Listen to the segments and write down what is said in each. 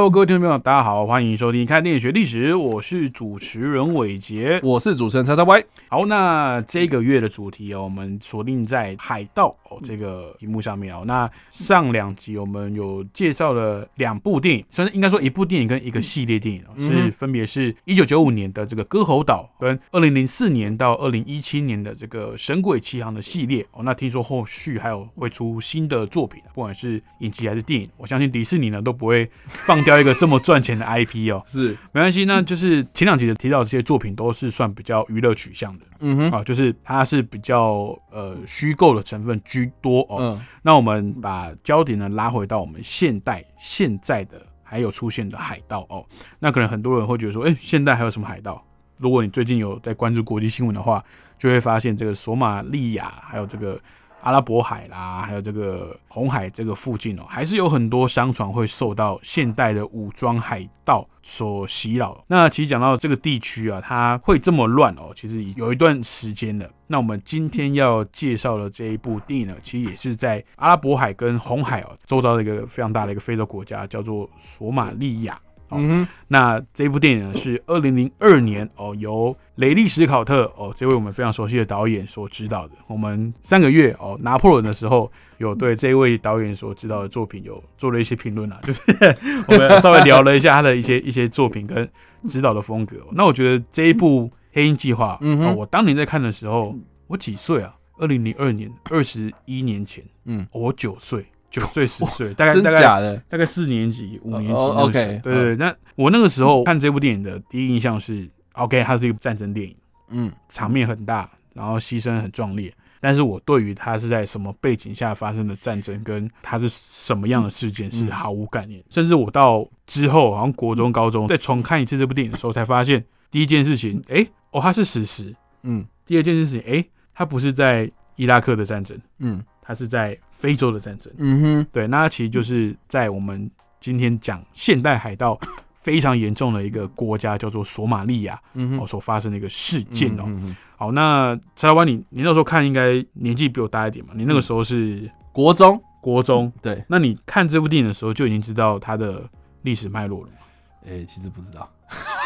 Hello，各位听众朋友，大家好，欢迎收听《看电影学历史》，我是主持人伟杰。我是主持人叉叉 Y，好，那这个月的主题哦，我们锁定在海盗哦这个题目上面哦。那上两集我们有介绍了两部电影，算是应该说一部电影跟一个系列电影是分别是一九九五年的这个《歌喉岛》跟二零零四年到二零一七年的这个《神鬼奇航》的系列哦。那听说后续还有会出新的作品，不管是影集还是电影，我相信迪士尼呢都不会放掉一个这么赚钱的 IP 哦。是，没关系，那就是前两集的提到的这些作品都是算比较娱乐取向的。嗯哼，啊，就是它是比较呃虚构的成分居多哦。嗯，那我们把焦点呢拉回到我们现代现在的还有出现的海盗哦。那可能很多人会觉得说，哎、现代还有什么海盗？如果你最近有在关注国际新闻的话，就会发现这个索马利亚还有这个。阿拉伯海啦，还有这个红海这个附近哦，还是有很多商船会受到现代的武装海盗所袭扰。那其实讲到这个地区啊，它会这么乱哦，其实有一段时间了。那我们今天要介绍的这一部电影呢，其实也是在阿拉伯海跟红海哦周遭的一个非常大的一个非洲国家，叫做索马利亚。嗯哼，那这部电影呢是二零零二年哦，由雷利·史考特哦这位我们非常熟悉的导演所指导的。我们上个月哦拿破仑的时候，有对这位导演所指导的作品有做了一些评论啊，就是 我们稍微聊了一下他的一些一些作品跟指导的风格。那我觉得这一部《黑鹰计划》嗯我当年在看的时候，我几岁啊？二零零二年，二十一年前，嗯，哦我九岁，九岁十岁，大概大概的？大概四年级、五年级哦那时对对对。那我那个时候看这部电影的第一印象是，OK，它是一个战争电影，嗯，场面很大，然后牺牲很壮烈。但是我对于它是在什么背景下发生的战争，跟它是什么样的事件是毫无概念。甚至我到之后，好像国中、高中再重看一次这部电影的时候，才发现第一件事情，哎、哦，它是史实；嗯第二件事情，哎、它不是在伊拉克的战争，嗯它是在非洲的战争。嗯哼，对，那它其实就是在我们今天讲现代海盗非常严重的一个国家，叫做索马利亚哦嗯哼，所发生的一个事件哦。好，那蔡老板，你你那时候看应该年纪比我大一点嘛？你那个时候是国中，国中，对，那你看这部电影的时候就已经知道它的历史脉络了吗，哎，其实不知道。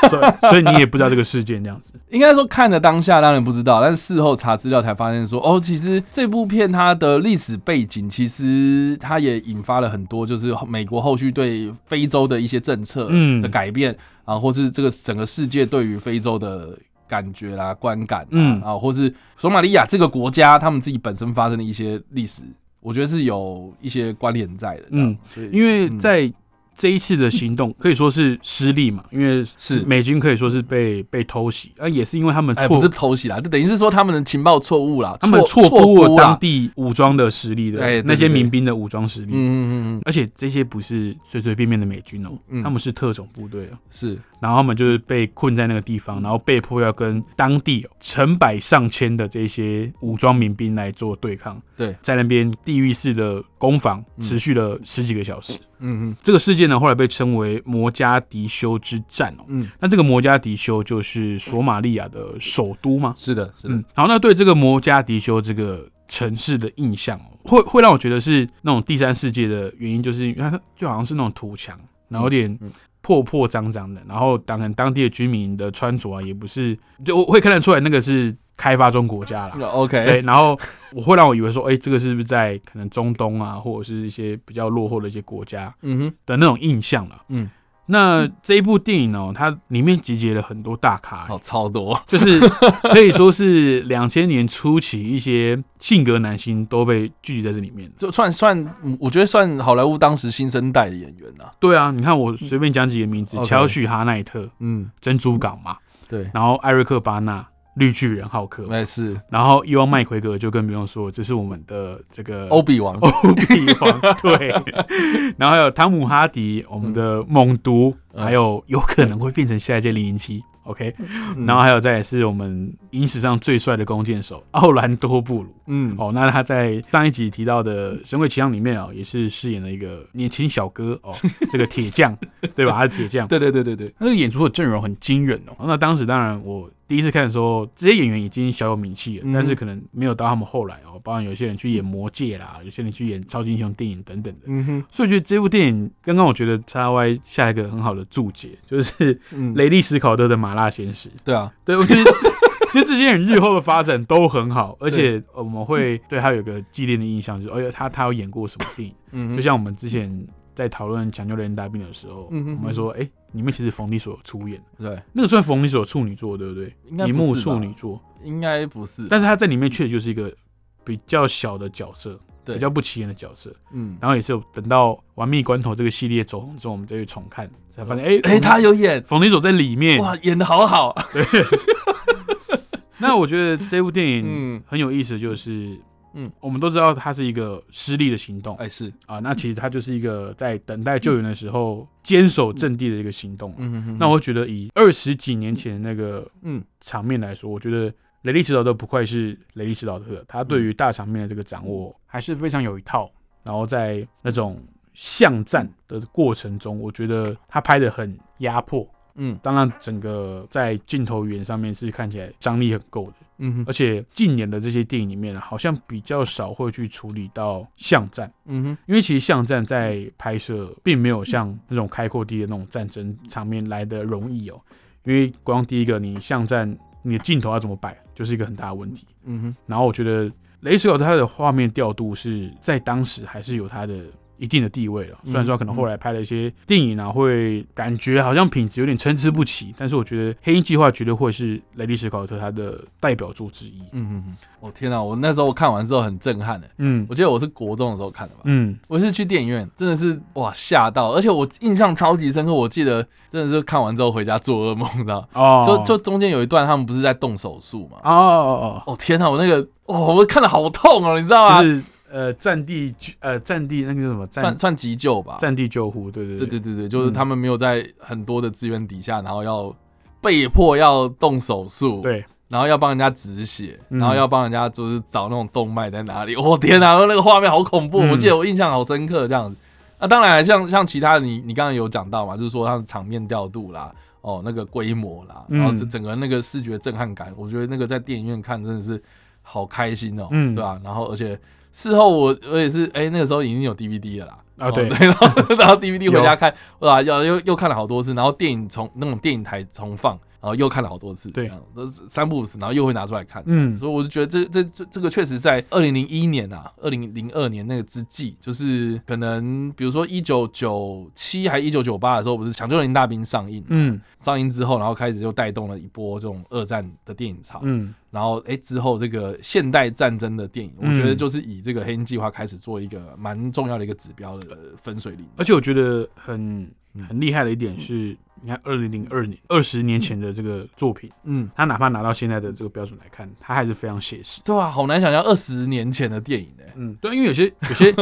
所以所以你也不知道这个事件这样子。应该说看的当下当然不知道，但是事后查资料才发现说，哦，其实这部片它的历史背景，其实它也引发了很多，就是美国后续对非洲的一些政策嗯的改变啊，或是这个整个世界对于非洲的感觉啦、观感啊，嗯啊，或是索马利亚这个国家他们自己本身发生的一些历史，我觉得是有一些关联在的。嗯嗯，因为在这一次的行动可以说是失利嘛，因为是。美军可以说是被被偷袭，啊，也是因为他们哎，错不是偷袭啦，就等于是说他们的情报错误啦，他们错错估了当地武装的实力的那些民兵的武装实力，嗯嗯嗯嗯，而且这些不是随随便便的美军哦，嗯。他们是特种部队哦，是。然后他们就是被困在那个地方，然后被迫要跟当地哦成百上千的这些武装民兵来做对抗，对，在那边地狱式的攻防嗯。持续了十几个小时。嗯嗯这个事后来被称为摩加迪修之战哦。嗯，那这个摩加迪修就是索马利亚的首都吗？是的，是的，嗯，好，那对这个摩加迪修这个城市的印象哦，会会让我觉得是那种第三世界的原因，就是因为它就好像是那种土墙，然后有点嗯破破脏脏的，然后当然当地的居民的穿着啊，也不是就我会看得出来那个是开发中国家了。OK，对然后我会让我以为说，哎、这个是不是在可能中东啊，或者是一些比较落后的一些国家嗯哼，的那种印象了。嗯，那这一部电影呢，它里面集结了很多大咖、哦超多，就是可以说是两千年初期一些性格男星都被聚集在这里面。就算算，嗯我觉得算好莱坞当时新生代的演员了。对啊，你看我随便讲几个名字乔许哈奈特、嗯，珍珠港嘛，对，然后艾瑞克巴纳、绿巨人浩克，没事，然后伊万麦奎格就更不用说，这是我们的这个欧比王，欧比王 对，然后还有汤姆哈迪，我们的猛毒，嗯。还有有可能会变成下一届零零七，OK，嗯。然后还有再也是我们影史上最帅的弓箭手奥兰多布鲁。嗯，哦，那他在上一集提到的《神鬼奇航》里面哦，也是饰演了一个年轻小哥哦，这个铁匠，对吧？他是铁匠，对对对对对，他这个演出的阵容很惊人哦。那当时当然我第一次看的时候，这些演员已经小有名气了，嗯但是可能没有到他们后来哦，包括有些人去演魔戒啦，有些人去演超级英雄电影等等的。嗯哼，所以我觉得这部电影刚刚我觉得叉 Y 下一个很好的注解，就是嗯，雷利史考特的麻辣鲜师。对啊，对，我觉得 其实这些人日后的发展都很好，而且呃我们会对他有个既定的印象，就是哎呀，他他有演过什么电影？嗯，就像我们之前在讨论《抢救雷恩大兵》的时候，嗯我们会说，哎、里面其实冯迪所有出演，对，那个算冯迪所有处女座，对不对？应幕处女作，应该不是，但是他在里面确实就是一个比较小的角色，比较不起眼的角色。嗯，然后也是有等到《玩命关头》这个系列走红之后，我们再去重看，才发现，哎、哎，他有演，冯迪所在里面。哇，演的好好，那我觉得这部电影嗯，很有意思，就是，嗯。嗯，我们都知道它是一个失利的行动。哎是，啊，那其实它就是一个在等待救援的时候坚守阵地的一个行动。嗯哼哼，那我觉得以二十几年前的那个嗯。场面来说，我觉得雷利史导特不愧是雷利史导特，他对于大场面的这个掌握还是非常有一套。然后在那种巷战的过程中，我觉得他拍的很压迫。嗯当然，整个在镜头语言上面是看起来张力很够的。嗯哼而且近年的这些电影里面，好像比较少会去处理到巷战，嗯哼因为其实巷战在拍摄并没有像那种开阔地的那种战争场面来的容易哦。因为光第一个，你巷战你的镜头要怎么摆，就是一个很大的问题。嗯哼然后我觉得雷斯有他的画面调度是在当时还是有他的一定的地位了。嗯虽然说可能后来拍了一些电影啊，会感觉好像品质有点参差不齐，但是我觉得《黑鹰计划》绝对会是雷利·史考特他的代表作之一。嗯嗯嗯，我天哪，我那时候看完之后很震撼的，嗯我记得我是国中的时候看的吧，嗯，我是去电影院，真的是哇吓到，而且我印象超级深刻。我记得真的是看完之后回家做噩梦，你知道？哦，就就中间有一段他们不是在动手术嘛？哦哦哦天哪，我那个哦，我看的好痛哦，你知道哦，吗？就是呃战地呃战地那个叫什么战算算急救吧。战地救护，对对对对对对对，就是他们没有在很多的资源底下，然后要被迫要动手术，，对，然后要帮人家止血，嗯然后要帮人家就是找那种动脉在哪里。我、天哪，那个画面好恐怖！嗯我记得我印象好深刻，这样子。那当然，像像其他的你你刚刚有讲到嘛，就是说它的场面调度啦，哦，那个规模啦，嗯然后这整个那个视觉震撼感，我觉得那个在电影院看真的是好开心哦，嗯对吧、然后而且事后我我也是，哎、那个时候已经有 DVD 了啦。啊对。哦 然后然后 DVD 回家看，哇，又又又看了好多次，然后电影重那种电影台重放，然后又看了好多次，对。都是三不五时，然后又会拿出来看，嗯。所以我就觉得这这这这个确实在二零零一年啊，二零零二年那个之际，就是可能比如说一九九七还一九九八的时候，不是《抢救林大兵》上映，嗯。上映之后，然后开始就带动了一波这种二战的电影潮，嗯。然后哎之后这个现代战争的电影，我嗯觉得就是以这个黑鹰计划开始做一个蛮重要的一个指标的分水岭。而且我觉得很嗯很厉害的一点是，你看二零零二年二十年前的这个作品，嗯，他哪怕拿到现在的这个标准来看，他还是非常写实。对啊，好难想象二十年前的电影呢、嗯，对，因为有些 有些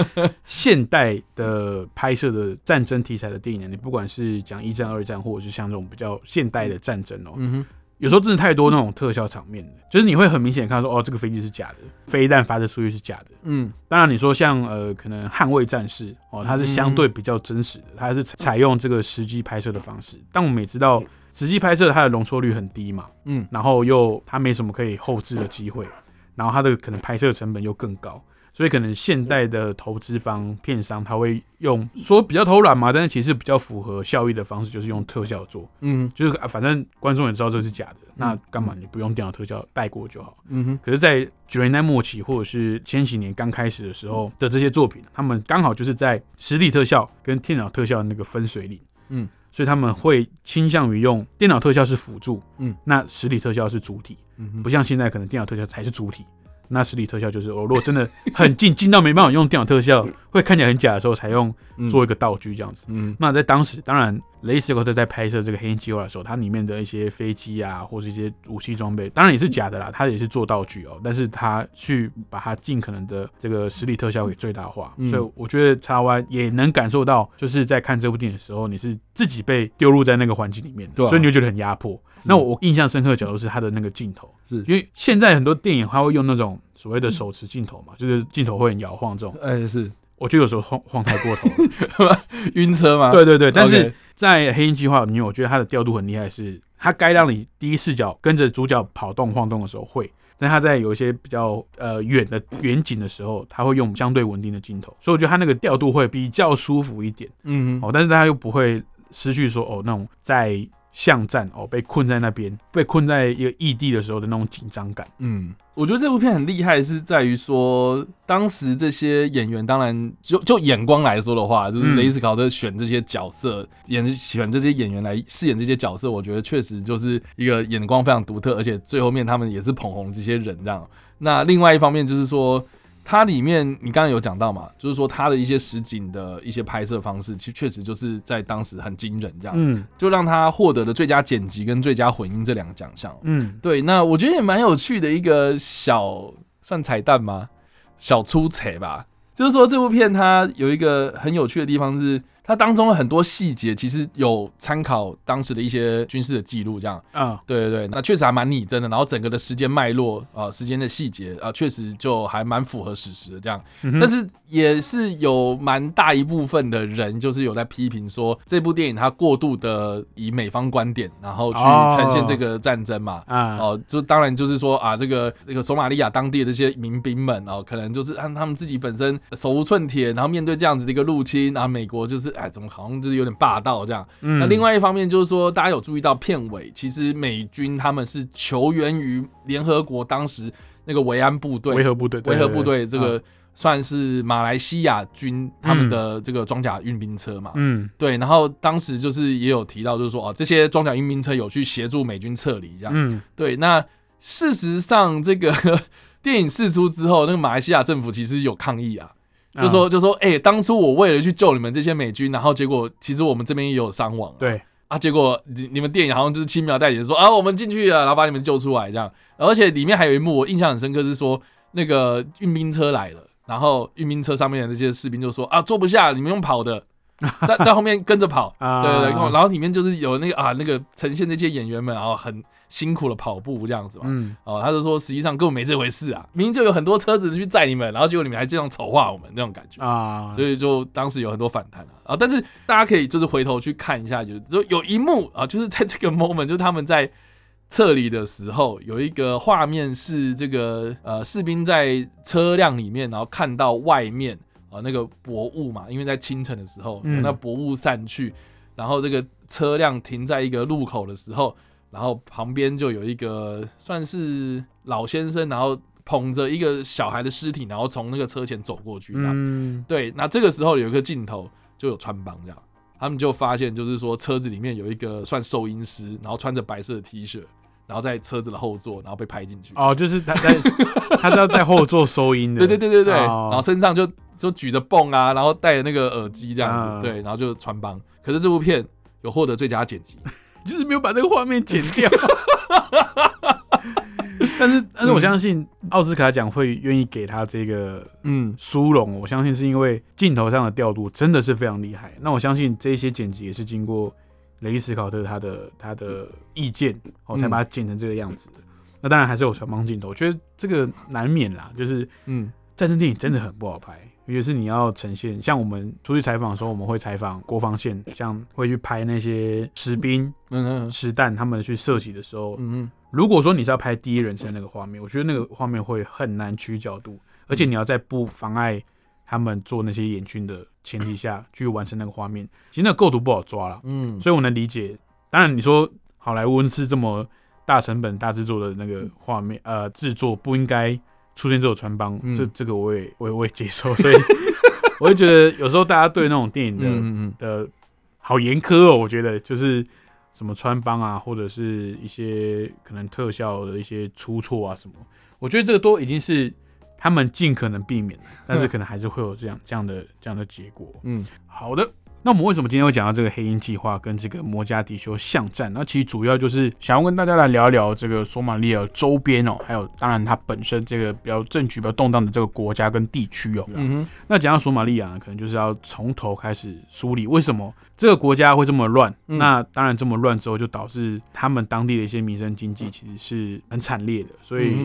现代的拍摄的战争题材的电影呢，你不管是讲一战、二战，或者是像这种比较现代的战争哦，嗯哼，有时候真的太多那种特效场面了，就是你会很明显看到说，哦，这个飞机是假的，飞弹发射出去是假的。嗯当然，你说像呃，可能捍卫战士哦，它是相对比较真实的，它是采用这个实际拍摄的方式。但我们也知道，实际拍摄它的容错率很低嘛，嗯然后又它没什么可以后置的机会，然后它的可能拍摄成本又更高，所以可能现代的投资方片商他会用说比较偷懒嘛，但是其实比较符合效益的方式，就是用特效做，嗯。就是、啊、反正观众也知道这是假的，那干嘛你不用电脑特效带过就好？嗯哼，可是，在九零年代末期或者是千禧年刚开始的时候的这些作品，他们刚好就是在实体特效跟电脑特效的那个分水岭，嗯，所以他们会倾向于用电脑特效是辅助，嗯，那实体特效是主体，嗯，不像现在可能电脑特效才是主体，那实体特效就是哦，如果真的很近，近到没办法用电脑特效，会看起来很假的时候，才用嗯。做一个道具这样子。嗯。那在当时，当然雷斯科特在拍摄这个黑鹰计划的时候，它里面的一些飞机啊，或是一些武器装备，当然也是假的啦，它也是做道具哦，但是它去把它尽可能的这个实力特效给最大化，嗯。所以我觉得叉 Y 也能感受到，就是在看这部电影的时候，你是自己被丢入在那个环境里面的，对啊。所以你就觉得很压迫。那我我印象深刻的角度是它的那个镜头，是。因为现在很多电影它会用那种所谓的手持镜头嘛，就是镜头会很摇晃这种，哎是我觉得有时候晃晃太过头了。晕车吗？对对对，但是在黑鹰计划里面，我觉得它的调度很厉害，是它该让你第一视角跟着主角跑动晃动的时候会，但它在有一些比较呃远的远景的时候，它会用相对稳定的镜头，所以我觉得它那个调度会比较舒服一点嗯哼哦，但是它又不会失去说哦那种在巷战哦被困在那边，被困在一个异地的时候的那种紧张感。嗯，我觉得这部片很厉害，是在于说，当时这些演员，当然就就眼光来说的话，就是嗯雷斯考特选这些角色，演选这些演员来饰演这些角色，我觉得确实就是一个眼光非常独特，而且最后面他们也是捧红这些人这样。那另外一方面就是说。它里面你刚刚有讲到嘛，就是说它的一些实景的一些拍摄方式，其实确实就是在当时很惊人，这样、嗯就让他获得了最佳剪辑跟最佳混音这两个奖项。嗯对，那我觉得也蛮有趣的一个小算彩蛋吗？小出彩吧。就是说这部片它有一个很有趣的地方是，它当中的很多细节其实有参考当时的一些军事的记录，这样。啊对对对，那确实还蛮拟真的。然后整个的时间脉络啊、呃时间的细节啊、确实就还蛮符合史实的这样。嗯但是也是有蛮大一部分的人，就是有在批评说这部电影它过度的以美方观点，然后去哦呈现这个战争嘛。啊哦，就当然就是说啊，这个这个索马利亚当地的这些民兵们哦，可能就是按他们自己本身手无寸铁，然后面对这样子的一个入侵，然后美国就是哎，怎么好像就是有点霸道这样。嗯那另外一方面就是说，大家有注意到片尾，其实美军他们是求援于联合国当时那个维安部队，维和部队，对维和部队这，个算是马来西亚军他们的这个装甲运兵车嘛。嗯对，然后当时就是也有提到，就是说哦，这些装甲运兵车有去协助美军撤离这样。嗯对，那事实上这个 电影释出之后，那个马来西亚政府其实有抗议啊，就说就说，哎、当初我为了去救你们这些美军，然后结果其实我们这边也有伤亡、啊。对，啊，结果你你们电影好像就是轻描淡写说啊，我们进去了，然后把你们救出来这样，而且里面还有一幕我印象很深刻，是说那个运兵车来了，然后运兵车上面的那些士兵就说啊，坐不下，你们用跑的，在在后面跟着跑，啊对对对，然后里面就是有那个啊那个呈现那些演员们，然后很辛苦的跑步这样子嘛，嗯哦，他就说实际上根本没这回事啊，明明就有很多车子去载你们，然后结果你们还这样丑化我们那种感觉。啊，所以就当时有很多反弹啊啊！但是大家可以就是回头去看一下，就是就有一幕啊，就是在这个 moment，就是他们在撤离的时候，有一个画面是这个呃士兵在车辆里面，然后看到外面啊那个薄雾嘛，因为在清晨的时候，嗯那薄雾散去，然后这个车辆停在一个路口的时候，然后旁边就有一个算是老先生，然后捧着一个小孩的尸体，然后从那个车前走过去，这样。嗯对，那这个时候有一个镜头就有穿帮这样，他们就发现就是说车子里面有一个算收音师，然后穿着白色的 T 恤，然后在车子的后座，然后被拍进去。哦，就是他在 他是要在后座收音的，对对对对对，哦然后身上就就举着泵啊，然后戴着那个耳机这样子，啊对，然后就穿帮。可是这部片有获得最佳剪辑，就是没有把这个画面剪掉。但是，但是我相信奥斯卡奖会愿意给他这个嗯殊荣，我相信是因为镜头上的调度真的是非常厉害。那我相信这些剪辑也是经过雷利斯考特他的他的意见，哦，才嗯把它剪成这个样子的。那当然还是有小帮镜头，我觉得这个难免啦，就是嗯战争电影真的很不好拍，尤其是你要呈现，像我们出去采访的时候，我们会采访国防线，像会去拍那些士兵、嗯嗯实弹他们去射击的时候，嗯如果说你是要拍第一人称那个画面，我觉得那个画面会很难取角度，而且你要在不妨碍他们做那些演训的前提下去完成那个画面，其实那个构图不好抓了，嗯，所以我能理解。当然，你说好莱坞是这么大成本、大制作的那个画面，呃，制作不应该出现这种穿帮，嗯这这个我也我也我也接受，所以 我会觉得有时候大家对那种电影的、的好严苛哦，我觉得就是什么穿帮啊，或者是一些可能特效的一些出错啊什么，我觉得这个都已经是他们尽可能避免，但是可能还是会有这样这样的这样的结果。嗯，好的。那我们为什么今天会讲到这个黑鹰计划跟这个摩加迪修巷战？那其实主要就是想要跟大家来聊一聊这个索马利亚周边哦，还有当然它本身这个比较政局比较动荡的这个国家跟地区哦。嗯哼，那讲到索马利亚呢，可能就是要从头开始梳理为什么这个国家会这么乱。嗯那当然这么乱之后，就导致他们当地的一些民生经济其实是很惨烈的。所以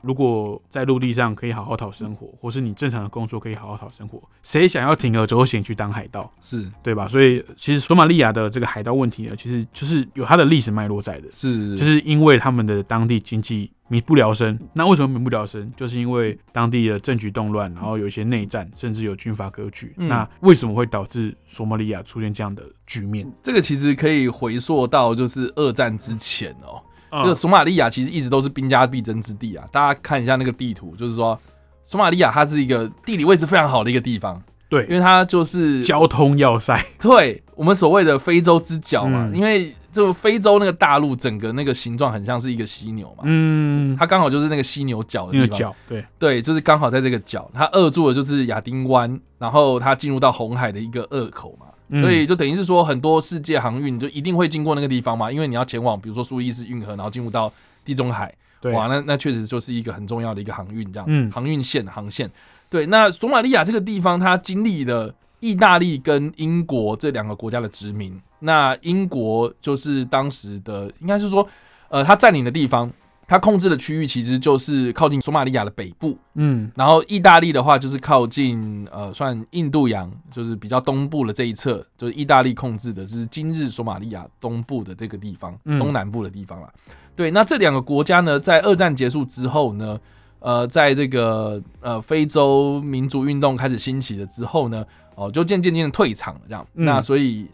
如果在陆地上可以好好讨生活，或是你正常的工作可以好好讨生活，谁想要铤而走险去当海盗？是对吧？所以其实索马利亚的这个海盗问题呢，其实就是有它的历史脉络在的，是，就是因为他们的当地经济民不聊生。那为什么民不聊生？就是因为当地的政局动乱，然后有一些内战，甚至有军阀割据。嗯那为什么会导致索马利亚出现这样的局面？这个其实可以回溯到就是二战之前哦、嗯这个索马利亚其实一直都是兵家必争之地啊。大家看一下那个地图，就是说索马利亚它是一个地理位置非常好的一个地方，因对为它就是交通要塞，对我们所谓的非洲之角嘛，嗯。因为就非洲那个大陆整个那个形状很像是一个犀牛嘛，嗯，它刚好就是那个犀牛角的地方，那个角，对，对，就是刚好在这个角，它扼住的就是亚丁湾，然后它进入到红海的一个扼口嘛。嗯。所以就等于是说，很多世界航运就一定会经过那个地方嘛，因为你要前往，比如说苏伊士运河，然后进入到地中海，哇，那那确实就是一个很重要的一个航运，这样，嗯。航运线航线。对，那索马利亚这个地方，它经历了意大利跟英国这两个国家的殖民。那英国就是当时的，应该是说，呃，它占领的地方，它控制的区域其实就是靠近索马利亚的北部。嗯然后意大利的话，就是靠近呃，算印度洋，就是比较东部的这一侧，就是意大利控制的，就是今日索马利亚东部的这个地方，嗯东南部的地方了。对，那这两个国家呢，在二战结束之后呢，呃，在这个呃非洲民族运动开始兴起了之后呢，哦、就渐渐渐的退场了，这样。嗯那所以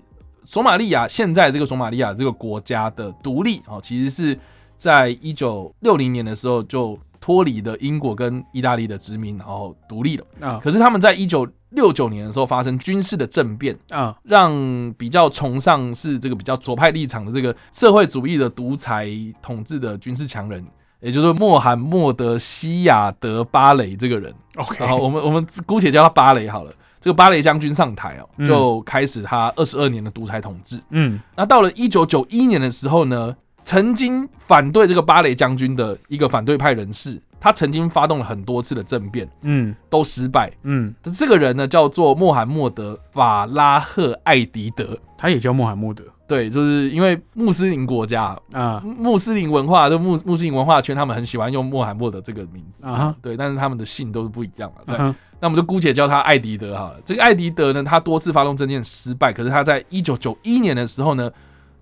索马利亚现在这个索马利亚这个国家的独立哦，其实是在一九六零年的时候就脱离了英国跟意大利的殖民，然后独立了。啊可是他们在一九六九年的时候发生军事的政变，啊让比较崇尚是这个比较左派立场的这个社会主义的独裁统治的军事强人，也就是穆罕默德·西亚德·巴雷这个人。，OK，然后我们我们姑且叫他巴雷好了。这个巴雷将军上台哦，嗯就开始他二十二年的独裁统治。嗯那到了一九九一年的时候呢，曾经反对这个巴雷将军的一个反对派人士，他曾经发动了很多次的政变，嗯都失败。嗯，这个人呢，叫做穆罕默德·法拉赫·艾迪德。他也叫穆罕默德对，就是因为穆斯林国家、啊穆斯林文化，就穆穆斯林文化圈，他们很喜欢用穆罕默德这个名字。啊对，但是他们的姓都是不一样嘛。对，啊那我们就姑且叫他艾迪德好了。这个艾迪德呢，他多次发动政变失败，可是他在一九九一年的时候呢，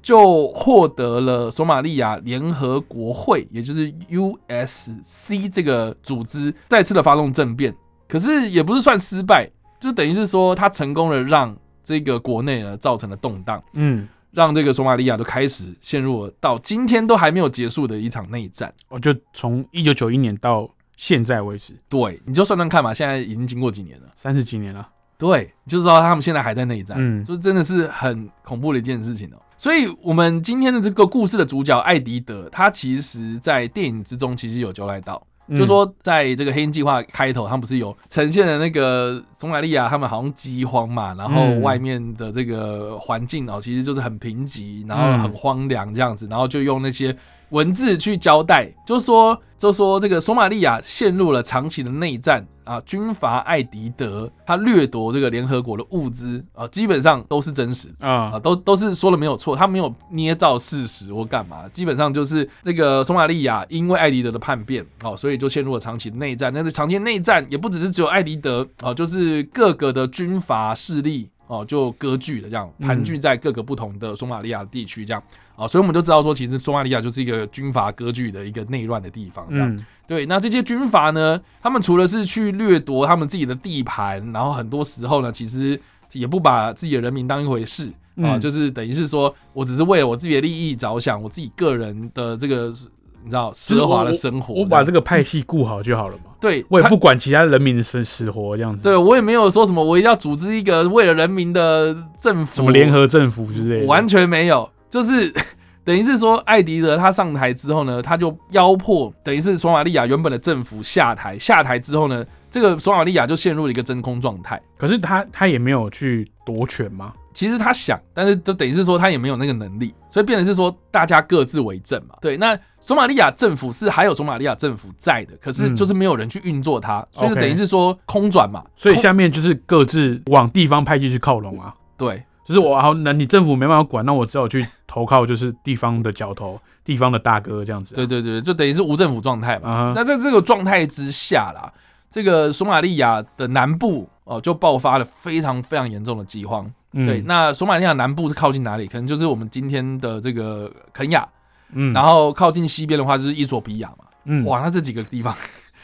就获得了索马利亚联合国会，也就是 USC 这个组织再次的发动政变，可是也不是算失败，就等于是说他成功的让这个国内呢造成了动荡，嗯，让这个索马利亚就开始陷入了到今天都还没有结束的一场内战。我就从一九九一年到现在为止，对，你就算算看嘛，现在已经经过几年了。三十几年了。对，你就知道他们现在还在内战，嗯就真的是很恐怖的一件事情哦。所以，我们今天的这个故事的主角艾迪德，他其实在电影之中其实有交代到，嗯就说在这个黑鹰计划开头，他们不是有呈现的那个索马利亚他们好像饥荒嘛，然后嗯。外面的这个环境哦，其实就是很贫瘠，然后很嗯荒凉这样子，然后就用那些文字去交代，就说就说这个索马利亚陷入了长期的内战啊，军阀艾迪德他掠夺这个联合国的物资啊，基本上都是真实。啊，啊，都都是说了没有错，他没有捏造事实或干嘛，基本上就是这个索马利亚因为艾迪德的叛变，哦，所以就陷入了长期的内战。但是长期内战也不只是只有艾迪德，哦，就是各个的军阀势力，哦，就割据了这样，嗯。盘踞在各个不同的索马利亚地区这样，啊、所以我们就知道说，其实索马利亚就是一个军阀割据的一个内乱的地方，这样。嗯。对，那这些军阀呢，他们除了是去掠夺他们自己的地盘，然后很多时候呢，其实也不把自己的人民当一回事啊，嗯。就是等于是说我只是为了我自己的利益着想，我自己个人的这个你知道奢华的生活，我把这个派系顾好就好了嘛，对，我也不管其他人民的生死活这样子。对我也没有说什么我一定要组织一个为了人民的政府什么联合政府之类的，完全没有，就是等于是说艾迪德他上台之后呢，他就压迫，等于是索马利亚原本的政府下台，下台之后呢，这个索马利亚就陷入了一个真空状态。可是他他也没有去夺权吗？其实他想，但是都等于是说他也没有那个能力，所以变成是说大家各自为政嘛。对，那索马利亚政府是还有索马利亚政府在的，可是就是没有人去运作它，所以就等于是说空转嘛。所以下面就是各自往地方派系去靠拢啊。对，就是我好，那你政府没办法管，那我只好去投靠就是地方的角头、地方的大哥这样子。对对对，就等于是无政府状态嘛。啊，那在这个状态之下啦，这个索马利亚的南部哦就爆发了非常非常严重的饥荒。嗯对，，那索马利亚南部是靠近哪里？可能就是我们今天的这个肯亚，嗯，然后靠近西边的话就是伊索比亚嘛。嗯，哇，那这几个地方，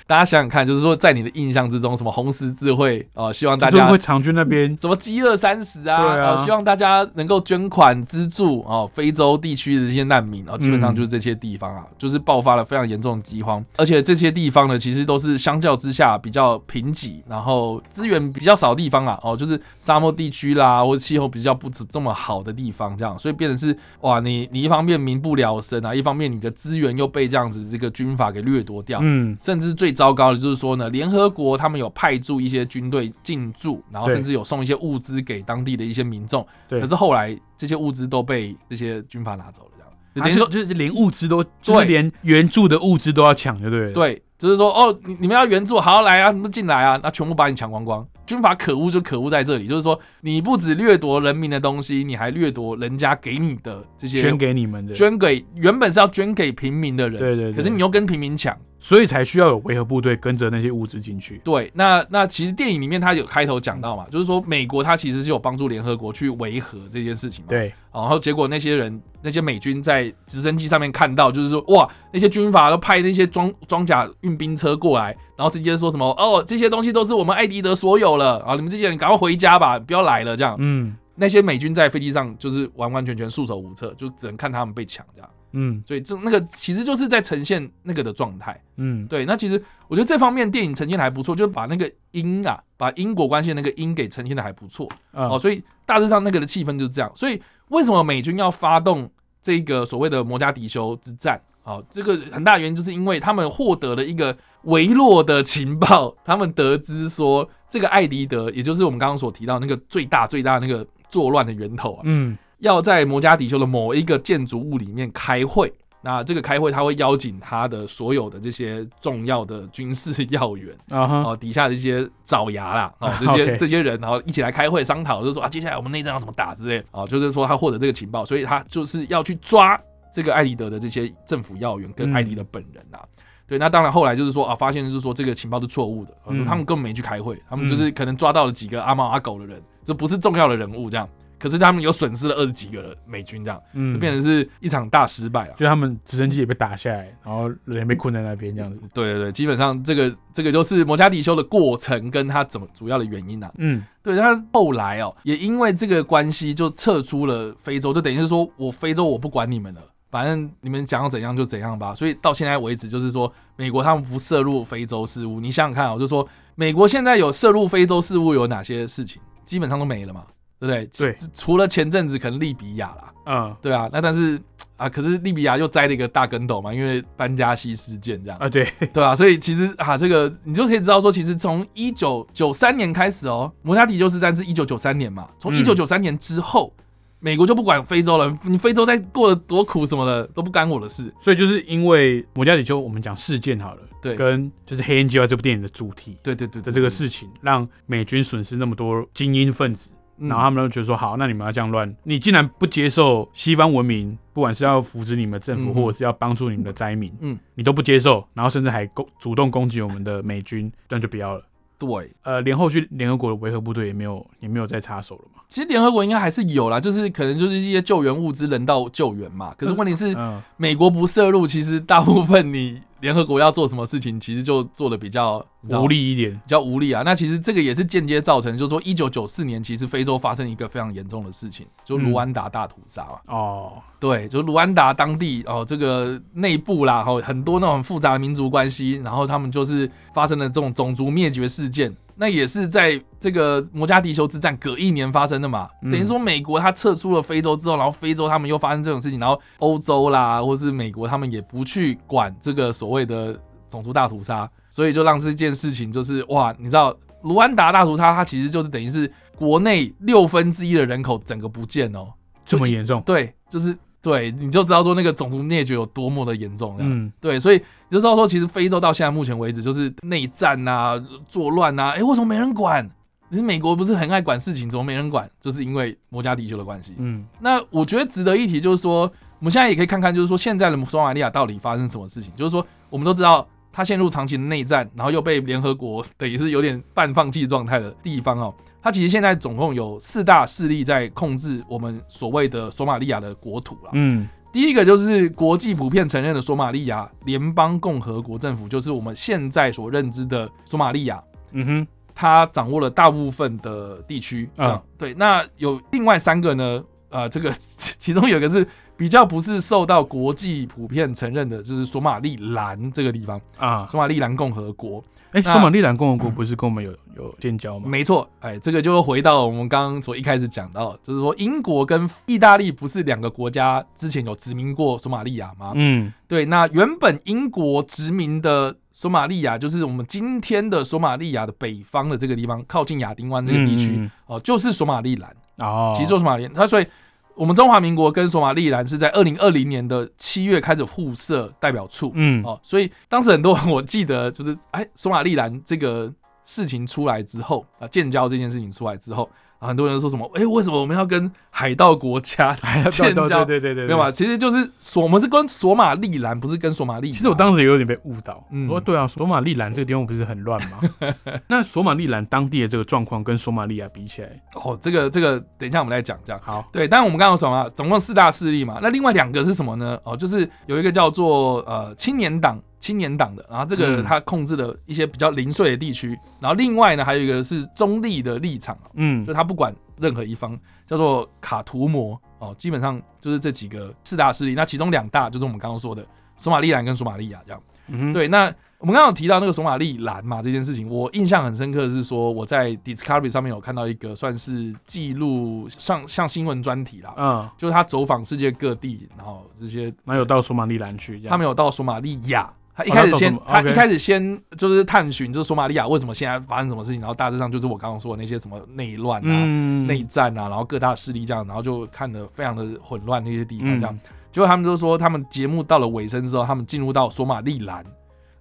大家想想看，就是说在你的印象之中，什么红十字会哦，希望大家会常去那边。什么饥饿三十啊，对啊。哦希望大家能够捐款资助哦，非洲地区的这些难民，哦，基本上就是这些地方啊，就是爆发了非常严重的饥荒，而且这些地方呢，其实都是相较之下比较贫瘠，然后资源比较少的地方啦，哦，就是沙漠地区啦，或者气候比较不这么好的地方，这样，所以变成是哇，你你一方面民不聊生啊，一方面你的资源又被这样子这个军阀给掠夺掉，嗯，甚至最糟糕的就是说呢，联合国他们有派驻一些军队进驻，然后甚至有送一些物资给当地的一些民众。对可是后来这些物资都被这些军阀拿走了，等于说，就就是连物资都，就是连援助的物资都要抢，就对了。，对，就是说哦，你你们要援助，好来啊，你们进来啊，那全部把你抢光光。军阀可恶就可恶在这里，就是说你不止掠夺人民的东西，你还掠夺人家给你的这些捐给你们的，捐给原本是要捐给平民的人，对对对可是你又跟平民抢。所以才需要有维和部队跟着那些物资进去。对，那那其实电影里面他有开头讲到嘛，就是说美国他其实是有帮助联合国去维和这件事情嘛。，对，然后结果那些人那些美军在直升机上面看到，就是说哇，那些军阀都派那些装装甲运兵车过来，然后直接说什么哦，这些东西都是我们艾迪德所有了啊，你们这些人赶快回家吧，不要来了这样。嗯那些美军在飞机上就是完完全全束手无策，就只能看他们被抢这样。嗯所以就那个其实就是在呈现那个的状态。嗯，对，那其实我觉得这方面电影呈现的还不错，就是把那个因啊，把因果关系那个因给呈现的还不错、啊哦，所以大致上那个的气氛就是这样。所以为什么美军要发动这个所谓的摩加迪修之战？好，这个很大原因就是因为他们获得了一个微弱的情报，他们得知说这个艾迪德，也就是我们刚刚所提到那个最大最大的那个作乱的源头啊，嗯要在摩加迪修的某一个建筑物里面开会。那这个开会，他会邀请他的所有的这些重要的军事 要员，啊底下的一些爪牙啦，哦，这些这些人，然后一起来开会商讨，就是说啊，接下来我们内战要怎么打之类，哦，就是说他获得这个情报，所以他就是要去抓这个艾迪德的这些政府要员跟嗯艾迪德本人呐、对，那当然后来就是说啊，发现就是说这个情报是错误的，他们根本没去开会，他们就是可能抓到了几个阿猫阿狗的人，这不是重要的人物这样，可是他们有损失了二十几个美军这样，嗯，就变成是一场大失败了。就他们直升机也被打下来，然后人被困在那边这样子。对对对，基本上这个这个就是摩加迪修的过程跟他怎么主要的原因啊。嗯对，他后来哦，也因为这个关系就撤出了非洲，就等于是说我非洲我不管你们了，反正你们想要怎样就怎样吧。所以到现在为止，就是说美国他们不涉入非洲事务。你想想看哦，就是说美国现在有涉入非洲事务有哪些事情，基本上都没了嘛，对不对？对除除了前阵子可能利比亚啦，嗯对啊，那但是啊，可是利比亚又栽了一个大跟斗嘛，因为班加西事件这样。啊，对，对啊，所以其实啊，这个你就可以知道说，其实从一九九三年开始哦，摩加迪就是战是一九九三年嘛，从一嗯九九三年之后，美国就不管非洲了，你非洲在过得多苦什么的都不干我的事。所以就是因为摩加迪丘，我们讲事件好了，对跟就是《黑鹰计划》这部电影的主题对对对的这个，事情，让美军损失那么多精英分子，嗯然后他们就觉得说，好，那你们要这样乱，你竟然不接受西方文明，不管是要扶持你们政府，或者是要帮助你们的灾民，嗯，你都不接受，然后甚至还攻主动攻击我们的美军，那就不要了。对，呃，连后续联合国的维和部队也没有也没有再插手了嘛。其实联合国应该还是有啦，就是可能就是一些救援物资、人道救援嘛。可是问题是，嗯，美国不涉入，其实大部分你联合国要做什么事情，其实就做的比较无力一点。比较无力啊。那其实这个也是间接造成，就是说一九九四年，其实非洲发生一个非常严重的事情，就卢安达大屠杀嘛。哦，对，就卢安达当地哦，这个内部啦，哦，很多那种复杂的民族关系，然后他们就是发生了这种种族灭绝事件。那也是在这个摩加迪休之战隔一年发生的嘛。嗯等于说美国他撤出了非洲之后，然后非洲他们又发生这种事情，然后欧洲啦，或是美国他们也不去管这个所谓的种族大屠杀，所以就让这件事情就是哇，你知道卢安达大屠杀，它其实就是等于是国内六分之一的人口整个不见哦。这么严重？对，就是对，你就知道说那个种族灭绝有多么的严重。嗯，嗯，对，所以你就知道说，其实非洲到现在目前为止就是内战啊、作乱啊，哎，为什么没人管？你是美国不是很爱管事情，怎么没人管？就是因为摩加迪休的关系。嗯，那我觉得值得一提，就是说，我们现在也可以看看，就是说现在的索马利亚到底发生什么事情。就是说，我们都知道它陷入长期的内战，然后又被联合国等于是有点半放弃状态的地方哦。它其实现在总共有四大势力在控制我们所谓的索马利亚的国土了。嗯，第一个就是国际普遍承认的索马利亚联邦共和国政府，就是我们现在所认知的索马利亚。嗯哼，它掌握了大部分的地区嗯啊、对，那有另外三个呢，呃，这个 其中有一个是比较不是受到国际普遍承认的，就是索马利兰这个地方，啊，索马利兰共和国。哎，那索马利兰共和国不是跟我们有有建交吗？没错，哎，这个就回到我们刚刚所一开始讲到，就是说英国跟意大利不是两个国家之前有殖民过索马利亚吗？嗯，对，那原本英国殖民的索马利亚，就是我们今天的索马利亚的北方的这个地方，靠近亚丁湾这个地区、嗯哦，就是索马利兰，哦，其实就是索马利兰。它所以，我们中华民国跟索马利兰是在二零二零年的七月开始互设代表处。嗯，哦，所以当时很多人我记得就是，哎，索马利兰这个事情出来之后啊，建交这件事情出来之后啊，很多人说什么，哎，为什么我们要跟海盗国家 建对交？对对对对，没有吧？其实就是索，我们是跟索马利兰，不是跟索马利。其实我当时也有点被误导，嗯我说对啊，索马利兰这个地方不是很乱吗？那索马利兰当地的这个状况跟索马利亚比起来，哦，这个这个，等一下我们来讲这样。好，对，但我们刚刚有什么？总共四大势力嘛。那另外两个是什么呢？哦，就是有一个叫做呃青年党，青年党的，然后这个嗯他控制了一些比较零碎的地区。然后另外呢，还有一个是中立的立场，嗯就他不管任何一方，叫做卡图摩哦。基本上就是这几个四大势力。那其中两大就是我们刚刚说的索马利兰跟索马利亚这样。对，那我们刚刚有提到那个索马利兰嘛这件事情，我印象很深刻的是说，我在 Discovery 上面有看到一个算是记录像像新闻专题啦，嗯，就是他走访世界各地，然后这些哪有到索马利兰去？他们有到索马利亚。他一哦开始先，他一开始先就是探寻，就是索马利亚为什么现在发生什么事情，然后大致上就是我刚刚说的那些什么内乱啊、嗯内战啊，然后各大势力这样，然后就看得非常的混乱那些地方这样。嗯结果他们就说，他们节目到了尾声之后，他们进入到索马利兰，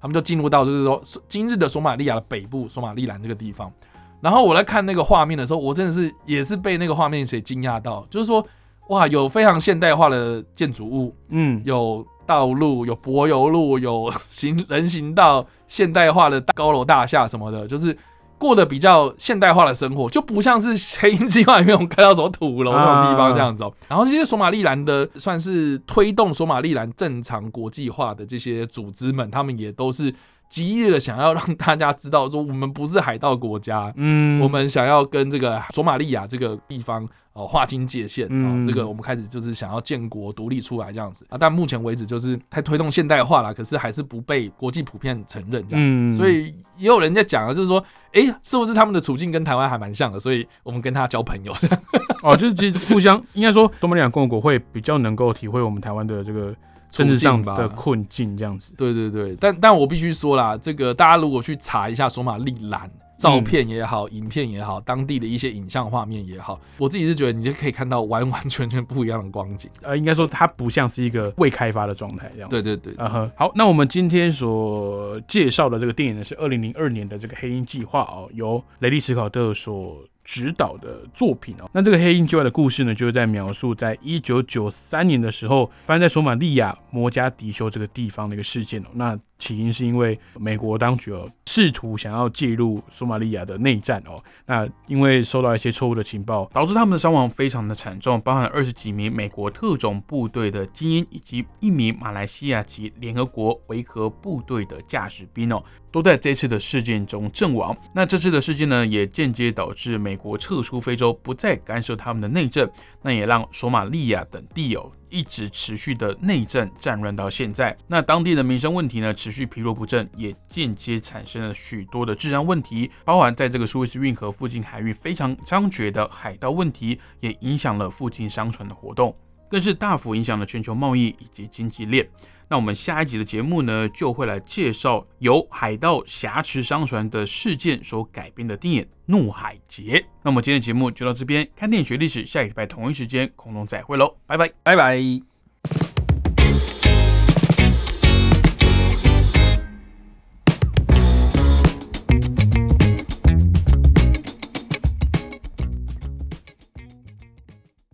他们就进入到就是说今日的索马利亚的北部索马利兰这个地方。然后我在看那个画面的时候，我真的是也是被那个画面给惊讶到，就是说哇，有非常现代化的建筑物，嗯，有道路，有柏油路，有行人行道，现代化的高楼大厦什么的，就是过得比较现代化的生活，就不像是黑鹰计划里面我们看到什么土楼那种地方这样子哦、然后这些索马利兰的算是推动索马利兰正常国际化的这些组织们，他们也都是极力的想要让大家知道说，我们不是海盗国家，嗯，我们想要跟这个索马利亚这个地方哦划清界限，哦嗯，这个我们开始就是想要建国独立出来这样子。啊，但目前为止就是在推动现代化了，可是还是不被国际普遍承认这样，嗯，所以也有人在讲啊，就是说，诶，是不是他们的处境跟台湾还蛮像的，所以我们跟他交朋友。这样，哦，就是其实互相应该说，索马利亚共和国会比较能够体会我们台湾的这个政治上的困境，这样子。对对对，但但我必须说啦，这个大家如果去查一下索马利兰。照片也好，影片也好，当地的一些影像画面也好，我自己是觉得你就可以看到完完全全不一样的光景。呃，应该说它不像是一个未开发的状态这样子。对对对，啊呵，好，那我们今天所介绍的这个电影呢，是二零零二年的这个《黑鹰计划》哦，由雷利·史考特所指导的作品哦。那这个《黑鹰之外》的故事呢，就是在描述在一九九三年的时候，发生在索马利亚摩加迪修这个地方的一个事件哦。那起因是因为美国当局哦试图想要介入索马利亚的内战哦，那因为收到一些错误的情报，导致他们的伤亡非常的惨重，包含二十几名美国特种部队的精英以及一名马来西亚籍联合国维和部队的驾驶兵哦，都在这次的事件中阵亡。那这次的事件呢，也间接导致美国撤出非洲，不再干涉他们的内政，那也让索马利亚等地哦一直持续的内战战乱到现在。那当地的民生问题呢，持续疲弱不振，也间接产生了许多的治安问题，包含在这个苏伊士运河附近海域非常猖獗的海盗问题，也影响了附近商船的活动，更是大幅影响了全球贸易以及经济链。那我们下一集的节目呢，就会来介绍由海盗挟持商船的事件所改编的电影《怒海劫》。那么今天的节目就到这边，看电影学历史，下一礼拜同一时间空中再会喽，拜拜，拜拜。